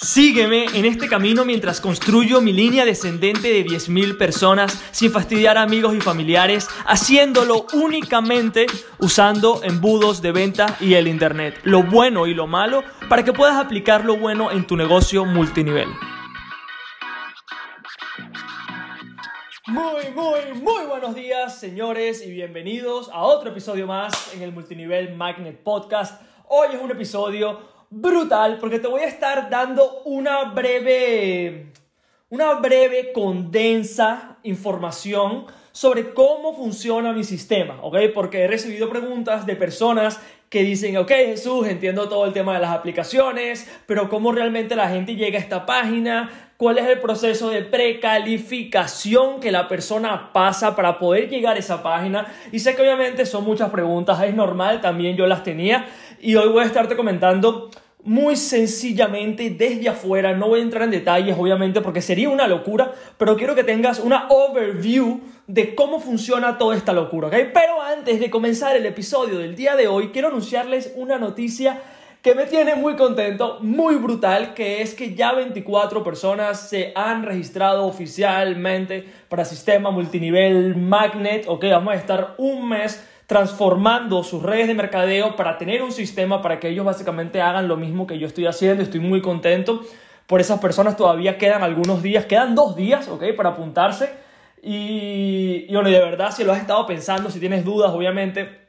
Sígueme en este camino mientras construyo mi línea descendente de 10.000 personas sin fastidiar a amigos y familiares, haciéndolo únicamente usando embudos de venta y el Internet, lo bueno y lo malo, para que puedas aplicar lo bueno en tu negocio multinivel. Muy, muy, muy buenos días, señores, y bienvenidos a otro episodio más en el Multinivel Magnet Podcast. Hoy es un episodio brutal porque te voy a estar dando una breve, una breve condensa información sobre cómo funciona mi sistema, ¿ok? Porque he recibido preguntas de personas que dicen, ok Jesús, entiendo todo el tema de las aplicaciones, pero ¿cómo realmente la gente llega a esta página? ¿Cuál es el proceso de precalificación que la persona pasa para poder llegar a esa página? Y sé que obviamente son muchas preguntas, es normal, también yo las tenía y hoy voy a estarte comentando muy sencillamente desde afuera, no voy a entrar en detalles obviamente porque sería una locura, pero quiero que tengas una overview de cómo funciona toda esta locura, ¿ok? Pero antes de comenzar el episodio del día de hoy, quiero anunciarles una noticia que me tiene muy contento, muy brutal, que es que ya 24 personas se han registrado oficialmente para sistema multinivel Magnet, ok, vamos a estar un mes transformando sus redes de mercadeo para tener un sistema para que ellos básicamente hagan lo mismo que yo estoy haciendo. Estoy muy contento por esas personas. Todavía quedan algunos días, quedan dos días, ¿ok? Para apuntarse. Y, y bueno, de verdad, si lo has estado pensando, si tienes dudas, obviamente,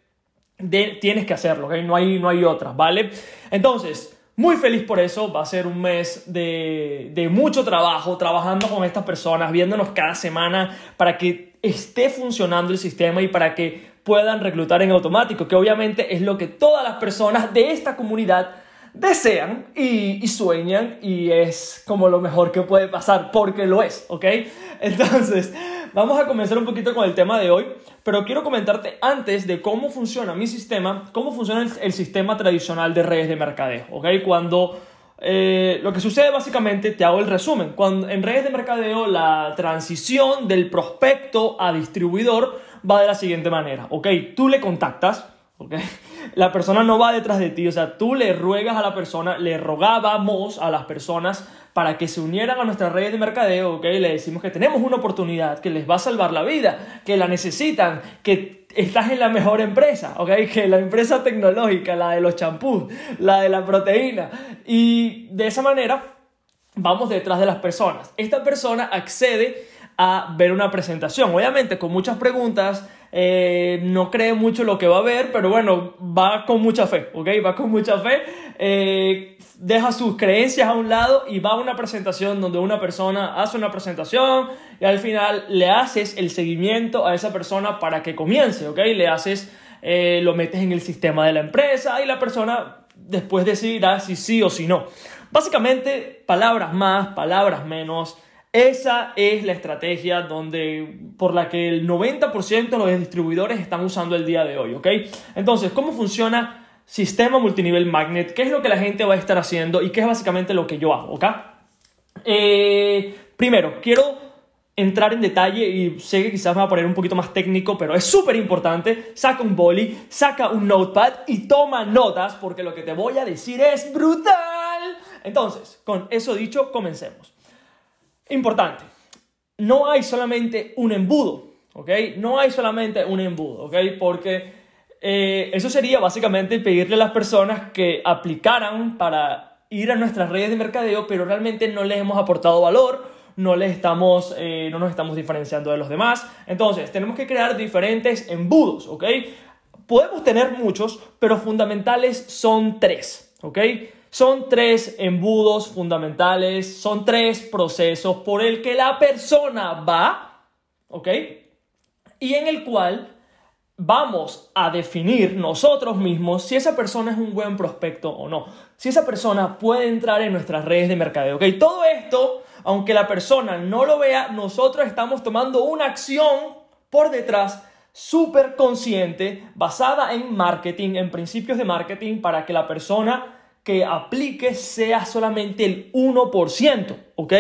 tienes que hacerlo, ¿ok? No hay, no hay otras, ¿vale? Entonces, muy feliz por eso, va a ser un mes de, de, mucho trabajo, trabajando con estas personas, viéndonos cada semana para que esté funcionando el sistema y para que puedan reclutar en automático, que obviamente es lo que todas las personas de esta comunidad desean y, sueñan y es como lo mejor que puede pasar, porque lo es, ¿ok? Entonces, vamos a comenzar un poquito con el tema de hoy, pero quiero comentarte antes de cómo funciona mi sistema, cómo funciona el, sistema tradicional de redes de mercadeo, ¿ok? Cuando... Eh, lo que sucede básicamente, te hago el resumen, cuando en redes de mercadeo la transición del prospecto a distribuidor va de la siguiente manera, ¿ok? Tú le contactas, ¿ok? La persona no va detrás de ti, o sea, tú le ruegas a la persona, le rogábamos a las personas para que se unieran a nuestras redes de mercadeo, ¿ok? Le decimos que tenemos una oportunidad, que les va a salvar la vida, que la necesitan, que estás en la mejor empresa, ¿ok? Que la empresa tecnológica, la de los champús, la de la proteína. Y de esa manera vamos detrás de las personas. Esta persona accede a ver una presentación. Obviamente con muchas preguntas, eh, no cree mucho lo que va a ver, pero bueno, va con mucha fe, ¿ok? Va con mucha fe, eh, deja sus creencias a un lado y va a una presentación donde una persona hace una presentación y al final le haces el seguimiento a esa persona para que comience, ¿ok? Le haces, eh, lo metes en el sistema de la empresa y la persona después decidirá si sí o si no. Básicamente, palabras más, palabras menos esa es la estrategia donde, por la que el 90% de los distribuidores están usando el día de hoy, ¿ok? Entonces, ¿cómo funciona sistema multinivel magnet? ¿Qué es lo que la gente va a estar haciendo y qué es básicamente lo que yo hago, ¿ok? Eh, primero, quiero entrar en detalle y sé que quizás me va a poner un poquito más técnico, pero es súper importante. Saca un boli, saca un notepad y toma notas porque lo que te voy a decir es brutal. Entonces, con eso dicho, comencemos. Importante, no hay solamente un embudo, ¿ok? No hay solamente un embudo, ¿ok? Porque eh, eso sería básicamente pedirle a las personas que aplicaran para ir a nuestras redes de mercadeo, pero realmente no les hemos aportado valor, no, les estamos, eh, no nos estamos diferenciando de los demás. Entonces, tenemos que crear diferentes embudos, ¿ok? Podemos tener muchos, pero fundamentales son tres, ¿ok? Son tres embudos fundamentales, son tres procesos por el que la persona va, ¿ok? Y en el cual vamos a definir nosotros mismos si esa persona es un buen prospecto o no, si esa persona puede entrar en nuestras redes de mercadeo, ¿ok? Todo esto, aunque la persona no lo vea, nosotros estamos tomando una acción por detrás súper consciente, basada en marketing, en principios de marketing, para que la persona que aplique sea solamente el 1%, ¿ok?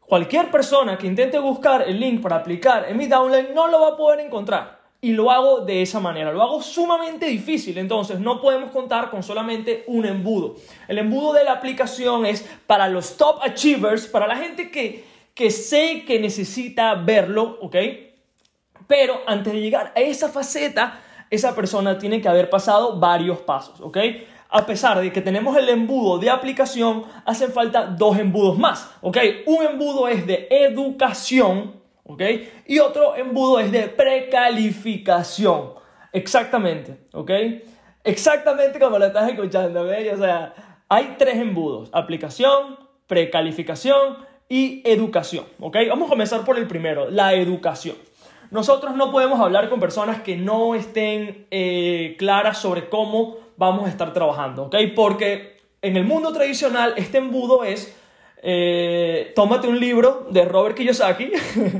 Cualquier persona que intente buscar el link para aplicar en mi downline no lo va a poder encontrar. y lo hago de esa manera. Lo hago sumamente difícil, entonces no podemos contar con solamente un embudo. El embudo de la aplicación es para los top achievers, para la gente que, que sé que necesita verlo, ¿ok? Pero antes de llegar a esa faceta, esa persona tiene que haber pasado varios pasos, ¿ok? A pesar de que tenemos el embudo de aplicación, hacen falta dos embudos más, ¿ok? Un embudo es de educación, ¿ok? Y otro embudo es de precalificación, exactamente, ¿ok? Exactamente como lo estás escuchando, ¿ok? O sea, hay tres embudos, aplicación, precalificación y educación, ¿ok? Vamos a comenzar por el primero, la educación. Nosotros no podemos hablar con personas que no estén eh, claras sobre cómo vamos a estar trabajando, ¿ok? Porque en el mundo tradicional este embudo es eh, tómate un libro de Robert Kiyosaki,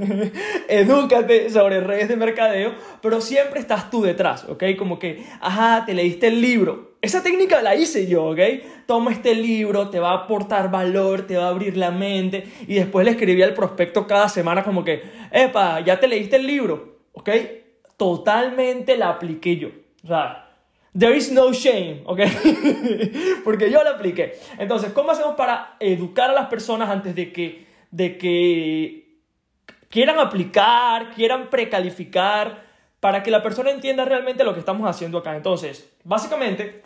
edúcate sobre redes de mercadeo, pero siempre estás tú detrás, ¿ok? Como que, ajá, te leíste el libro. Esa técnica la hice yo, ¿ok? Toma este libro, te va a aportar valor, te va a abrir la mente y después le escribí al prospecto cada semana como que, epa, ya te leíste el libro, ¿ok? Totalmente la apliqué yo. O sea, There is no shame, ¿ok? Porque yo lo apliqué. Entonces, ¿cómo hacemos para educar a las personas antes de que, de que quieran aplicar, quieran precalificar, para que la persona entienda realmente lo que estamos haciendo acá? Entonces, básicamente,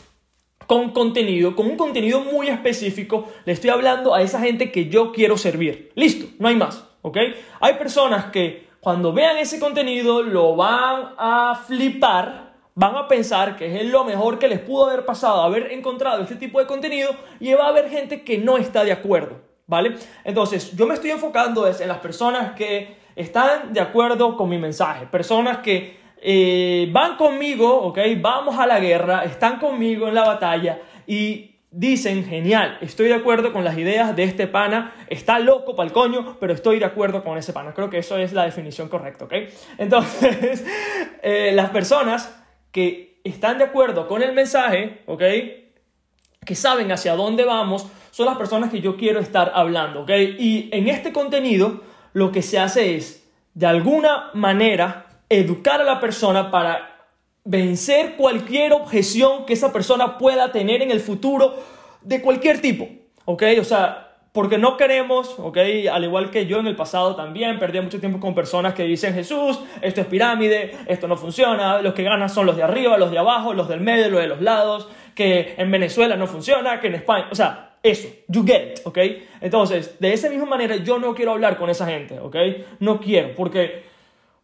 con contenido, con un contenido muy específico, le estoy hablando a esa gente que yo quiero servir. Listo, no hay más, ¿ok? Hay personas que cuando vean ese contenido lo van a flipar van a pensar que es lo mejor que les pudo haber pasado haber encontrado este tipo de contenido y va a haber gente que no está de acuerdo, ¿vale? Entonces, yo me estoy enfocando en las personas que están de acuerdo con mi mensaje, personas que eh, van conmigo, ¿ok? Vamos a la guerra, están conmigo en la batalla y dicen, genial, estoy de acuerdo con las ideas de este pana, está loco pa'l coño, pero estoy de acuerdo con ese pana. Creo que eso es la definición correcta, ¿ok? Entonces, eh, las personas que están de acuerdo con el mensaje, ¿ok? Que saben hacia dónde vamos, son las personas que yo quiero estar hablando, ¿ok? Y en este contenido lo que se hace es, de alguna manera, educar a la persona para vencer cualquier objeción que esa persona pueda tener en el futuro de cualquier tipo, ¿ok? O sea, porque no queremos, ¿ok? Al igual que yo en el pasado también, perdí mucho tiempo con personas que dicen, Jesús, esto es pirámide, esto no funciona, los que ganan son los de arriba, los de abajo, los del medio, los de los lados, que en Venezuela no funciona, que en España, o sea, eso, you get it, ¿ok? Entonces, de esa misma manera yo no quiero hablar con esa gente, ¿ok? No quiero, porque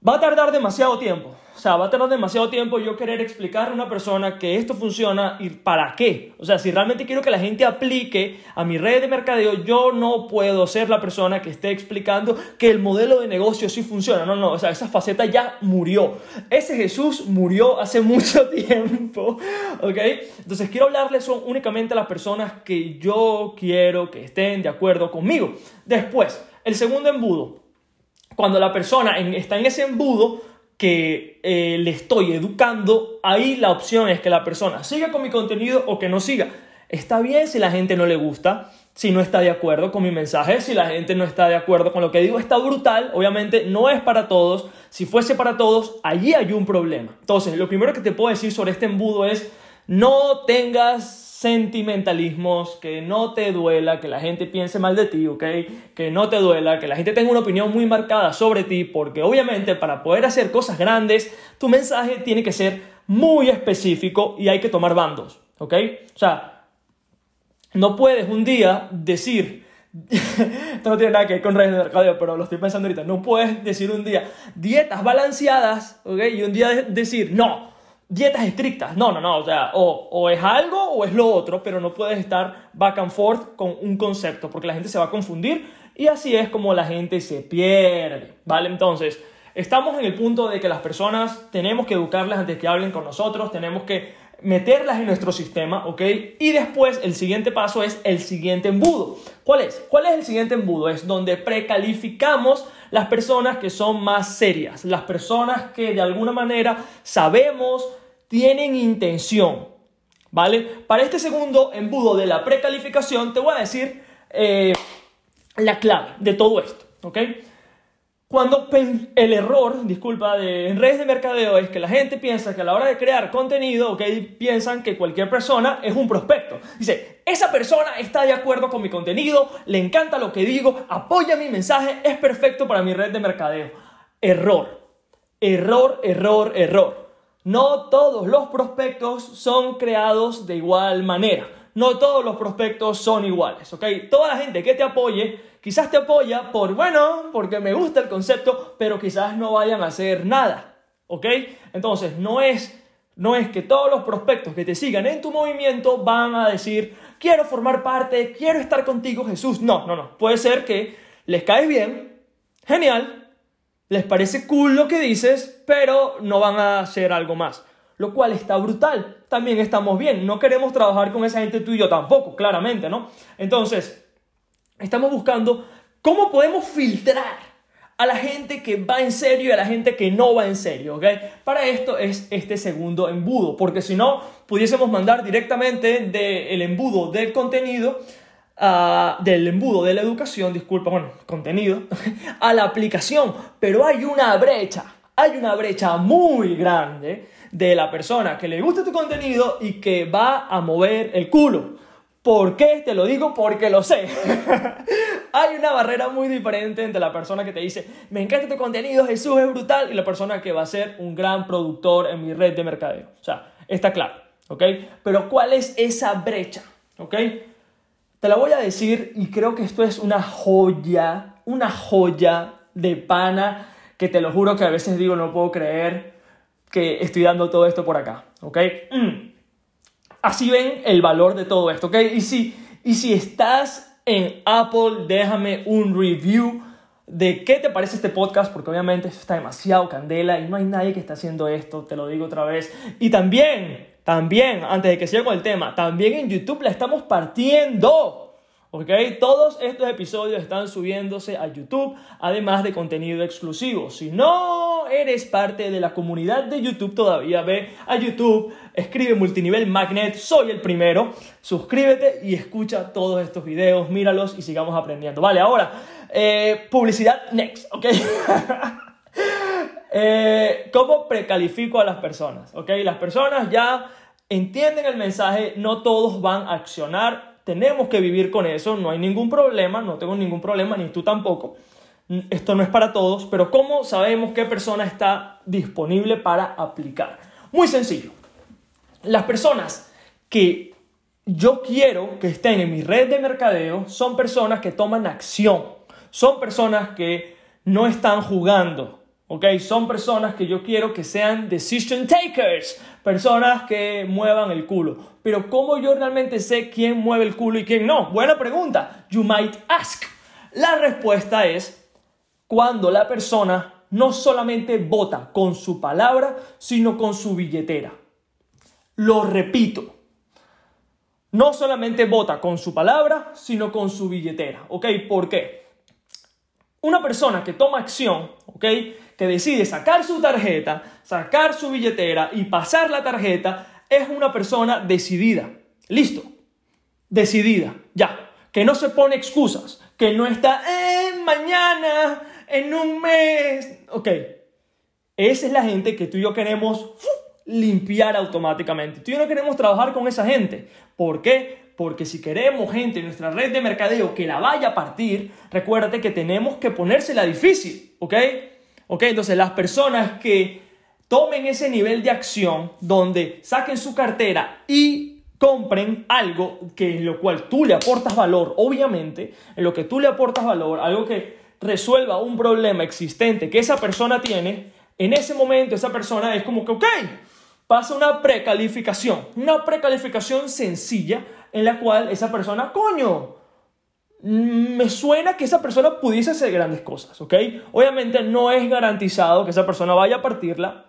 va a tardar demasiado tiempo. O sea, va a tardar demasiado tiempo yo querer explicarle a una persona que esto funciona y para qué. O sea, si realmente quiero que la gente aplique a mi red de mercadeo, yo no puedo ser la persona que esté explicando que el modelo de negocio sí funciona. No, no, o sea, esa faceta ya murió. Ese Jesús murió hace mucho tiempo, ¿ok? Entonces quiero hablarles únicamente a las personas que yo quiero que estén de acuerdo conmigo. Después, el segundo embudo. Cuando la persona está en ese embudo, que eh, le estoy educando, ahí la opción es que la persona siga con mi contenido o que no siga. Está bien si la gente no le gusta, si no está de acuerdo con mi mensaje, si la gente no está de acuerdo con lo que digo, está brutal, obviamente no es para todos, si fuese para todos, allí hay un problema. Entonces, lo primero que te puedo decir sobre este embudo es, no tengas sentimentalismos, que no te duela, que la gente piense mal de ti, ¿ok? Que no te duela, que la gente tenga una opinión muy marcada sobre ti, porque obviamente para poder hacer cosas grandes, tu mensaje tiene que ser muy específico y hay que tomar bandos, ¿ok? O sea, no puedes un día decir, esto no tiene nada que ver con redes de mercadeo, pero lo estoy pensando ahorita, no puedes decir un día dietas balanceadas, ¿ok? Y un día decir, no, dietas estrictas. No, no, no. O sea, o, es algo o es lo otro, pero no puedes estar back and forth con un concepto porque la gente se va a confundir y así es como la gente se pierde. ¿Vale? Entonces, estamos en el punto de que las personas tenemos que educarlas antes que hablen con nosotros, tenemos que meterlas en nuestro sistema, ¿ok? Y después el siguiente paso es el siguiente embudo. ¿Cuál es? ¿Cuál es el siguiente embudo? Es donde precalificamos las personas que son más serias, las personas que de alguna manera sabemos tienen intención, ¿vale? Para este segundo embudo de la precalificación te voy a decir eh, la clave de todo esto, ¿ok? Cuando el error, disculpa, de, en redes de mercadeo es que la gente piensa que a la hora de crear contenido, ok, piensan que cualquier persona es un prospecto. Dice, esa persona está de acuerdo con mi contenido, le encanta lo que digo, apoya mi mensaje, es perfecto para mi red de mercadeo. Error, error, error, error. No todos los prospectos son creados de igual manera. No todos los prospectos son iguales, ¿ok? Toda la gente que te apoye Quizás te apoya por, bueno, porque me gusta el concepto, pero quizás no vayan a hacer nada. ¿Ok? Entonces, no es, no es que todos los prospectos que te sigan en tu movimiento van a decir, quiero formar parte, quiero estar contigo, Jesús. No, no, no. Puede ser que les caes bien, genial, les parece cool lo que dices, pero no van a hacer algo más. Lo cual está brutal. También estamos bien. No queremos trabajar con esa gente tú y yo tampoco, claramente, ¿no? Entonces, Estamos buscando cómo podemos filtrar a la gente que va en serio y a la gente que no va en serio, ¿ok? Para esto es este segundo embudo, porque si no, pudiésemos mandar directamente del embudo del contenido, uh, del embudo de la educación, disculpa, bueno, contenido, a la aplicación, pero hay una brecha, hay una brecha muy grande de la persona que le gusta tu contenido y que va a mover el culo. ¿Por qué? Te lo digo porque lo sé. Hay una barrera muy diferente entre la persona que te dice, me encanta tu contenido, Jesús es brutal, y la persona que va a ser un gran productor en mi red de mercadeo. O sea, está claro, ¿ok? Pero ¿cuál es esa brecha? ¿Ok? Te la voy a decir y creo que esto es una joya, una joya de pana que te lo juro que a veces digo, no puedo creer que estoy dando todo esto por acá, ¿ok? Mm. Así ven el valor de todo esto, ¿ok? Y si, y si estás en Apple, déjame un review de qué te parece este podcast, porque obviamente está demasiado candela y no hay nadie que esté haciendo esto, te lo digo otra vez. Y también, también, antes de que siga con el tema, también en YouTube la estamos partiendo. ¿Ok? Todos estos episodios están subiéndose a YouTube, además de contenido exclusivo. Si no eres parte de la comunidad de YouTube todavía, ve a YouTube, escribe Multinivel Magnet, soy el primero, suscríbete y escucha todos estos videos, míralos y sigamos aprendiendo. Vale, ahora, eh, publicidad next, ¿ok? Eh, ¿Cómo precalifico a las personas? ¿Ok? Las personas ya entienden el mensaje, no todos van a accionar tenemos que vivir con eso, no hay ningún problema, no tengo ningún problema, ni tú tampoco. Esto no es para todos, pero ¿cómo sabemos qué persona está disponible para aplicar? Muy sencillo. Las personas que yo quiero que estén en mi red de mercadeo son personas que toman acción, son personas que no están jugando, ¿ok? Son personas que yo quiero que sean decision takers, personas que muevan el culo. Pero ¿cómo yo realmente sé quién mueve el culo y quién no? Buena pregunta. You might ask. La respuesta es cuando la persona no solamente vota con su palabra, sino con su billetera. Lo repito. No solamente vota con su palabra, sino con su billetera. ¿Ok? ¿Por qué? Una persona que toma acción, ¿ok? Que decide sacar su tarjeta, sacar su billetera y pasar la tarjeta, es una persona decidida. Listo. Decidida. Ya. Que no se pone excusas. Que no está, eh, mañana, en un mes. Ok. Esa es la gente que tú y yo queremos limpiar automáticamente. Tú y yo no queremos trabajar con esa gente. ¿Por qué? Porque si queremos gente en nuestra red de mercadeo que la vaya a partir, recuérdate que tenemos que ponérsela difícil, ¿ok? ¿Ok? Entonces las personas que tomen ese nivel de acción donde saquen su cartera y compren algo que en lo cual tú le aportas valor, obviamente, en lo que tú le aportas valor, algo que resuelva un problema existente que esa persona tiene, en ese momento esa persona es como que, ok, pasa una precalificación, una precalificación sencilla en la cual esa persona, coño, me suena que esa persona pudiese hacer grandes cosas, ¿ok? Obviamente no es garantizado que esa persona vaya a partirla,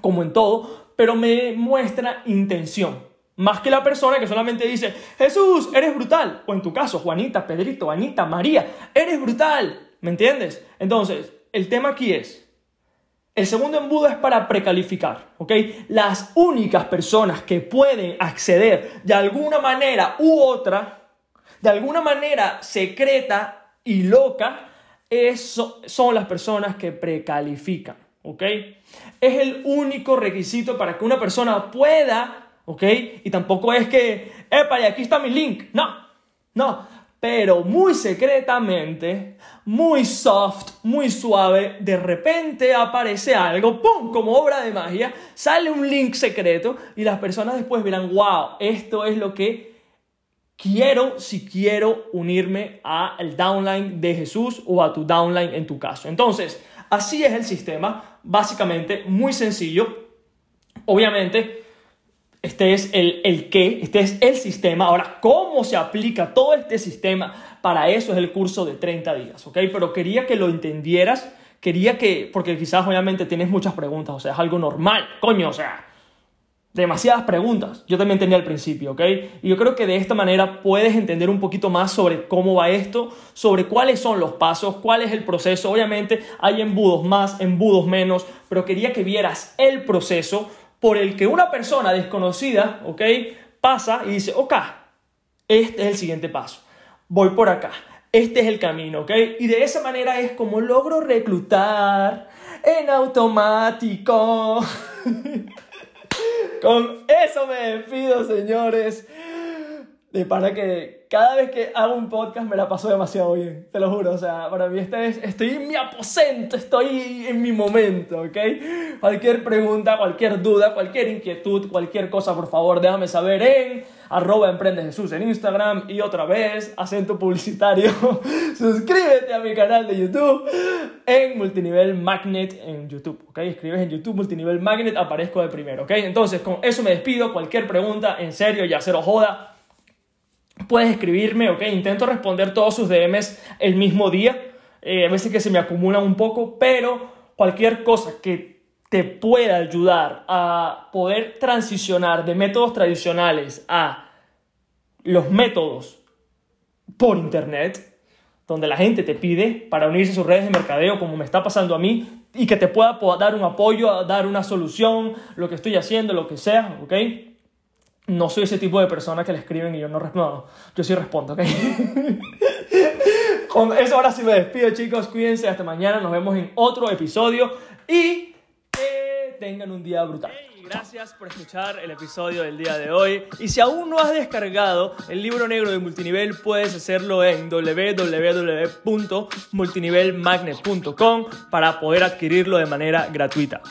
como en todo, pero me muestra intención. Más que la persona que solamente dice, Jesús, eres brutal. O en tu caso, Juanita, Pedrito, Anita, María, eres brutal. ¿Me entiendes? Entonces, el tema aquí es, el segundo embudo es para precalificar, ¿ok? Las únicas personas que pueden acceder de alguna manera u otra, de alguna manera secreta y loca, eso son las personas que precalifican, ¿ok? Es el único requisito para que una persona pueda, ¿ok? Y tampoco es que, epa, y aquí está mi link. No, no. Pero muy secretamente, muy soft, muy suave, de repente aparece algo, ¡pum! Como obra de magia, sale un link secreto y las personas después verán, wow, esto es lo que quiero si quiero unirme al downline de Jesús o a tu downline en tu caso. Entonces, así es el sistema, básicamente muy sencillo. Obviamente, este es el, el qué, este es el sistema. Ahora, ¿cómo se aplica todo este sistema? Para eso es el curso de 30 días, ¿ok? Pero quería que lo entendieras, quería que, porque quizás obviamente tienes muchas preguntas, o sea, es algo normal, coño, o sea, demasiadas preguntas. Yo también tenía al principio, ¿ok? Y yo creo que de esta manera puedes entender un poquito más sobre cómo va esto, sobre cuáles son los pasos, cuál es el proceso. Obviamente hay embudos más, embudos menos, pero quería que vieras el proceso por el que una persona desconocida, ¿ok? Pasa y dice, ok, este es el siguiente paso, voy por acá, este es el camino, ¿ok? Y de esa manera es como logro reclutar en automático. Con eso me despido, señores. De para que cada vez que hago un podcast me la paso demasiado bien, te lo juro. O sea, para mí esta vez estoy en mi aposento, estoy en mi momento, ¿ok? Cualquier pregunta, cualquier duda, cualquier inquietud, cualquier cosa, por favor, déjame saber en arroba emprende Jesús en Instagram y otra vez, acento publicitario, suscríbete a mi canal de YouTube en Multinivel Magnet en YouTube, ¿ok? Escribes en YouTube Multinivel Magnet, aparezco de primero, ¿ok? Entonces, con eso me despido, cualquier pregunta, en serio, ya cero joda puedes escribirme, ok, intento responder todos sus DMs el mismo día, eh, a veces que se me acumulan un poco, pero cualquier cosa que te pueda ayudar a poder transicionar de métodos tradicionales a los métodos por internet, donde la gente te pide para unirse a sus redes de mercadeo, como me está pasando a mí, y que te pueda dar un apoyo, dar una solución, lo que estoy haciendo, lo que sea, ¿ok? No soy ese tipo de persona que le escriben y yo no respondo. Yo sí respondo, ¿ok? Con eso ahora sí me despido, chicos. Cuídense. Hasta mañana. Nos vemos en otro episodio. Y que tengan un día brutal. gracias por escuchar el episodio del día de hoy. Y si aún no has descargado el libro negro de multinivel, puedes hacerlo en www.multinivelmagnet.com para poder adquirirlo de manera gratuita.